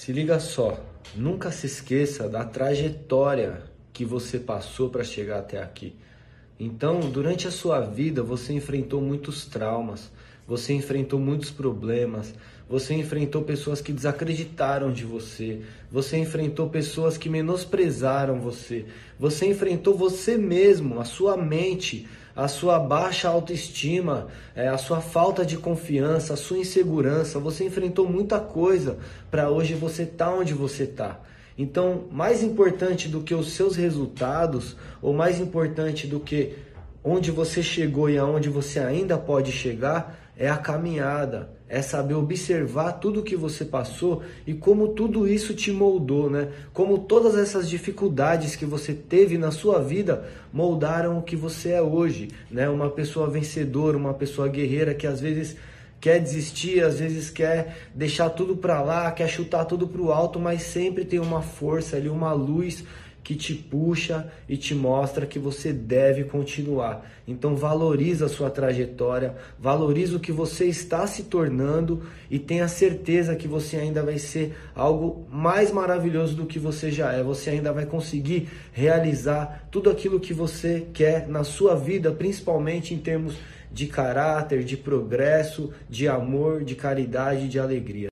Se liga só, nunca se esqueça da trajetória que você passou para chegar até aqui. Então, durante a sua vida, você enfrentou muitos traumas, você enfrentou muitos problemas, você enfrentou pessoas que desacreditaram de você, você enfrentou pessoas que menosprezaram você, você enfrentou você mesmo, a sua mente, a sua baixa autoestima, é, a sua falta de confiança, a sua insegurança. Você enfrentou muita coisa para hoje você tá onde você está. Então, mais importante do que os seus resultados, ou mais importante do que onde você chegou e aonde você ainda pode chegar, é a caminhada, é saber observar tudo que você passou e como tudo isso te moldou, né? Como todas essas dificuldades que você teve na sua vida moldaram o que você é hoje, né? Uma pessoa vencedora, uma pessoa guerreira que às vezes quer desistir, às vezes quer deixar tudo para lá, quer chutar tudo para o alto, mas sempre tem uma força ali, uma luz que te puxa e te mostra que você deve continuar. Então valoriza a sua trajetória, valoriza o que você está se tornando e tenha certeza que você ainda vai ser algo mais maravilhoso do que você já é. Você ainda vai conseguir realizar tudo aquilo que você quer na sua vida, principalmente em termos de caráter, de progresso, de amor, de caridade, de alegria.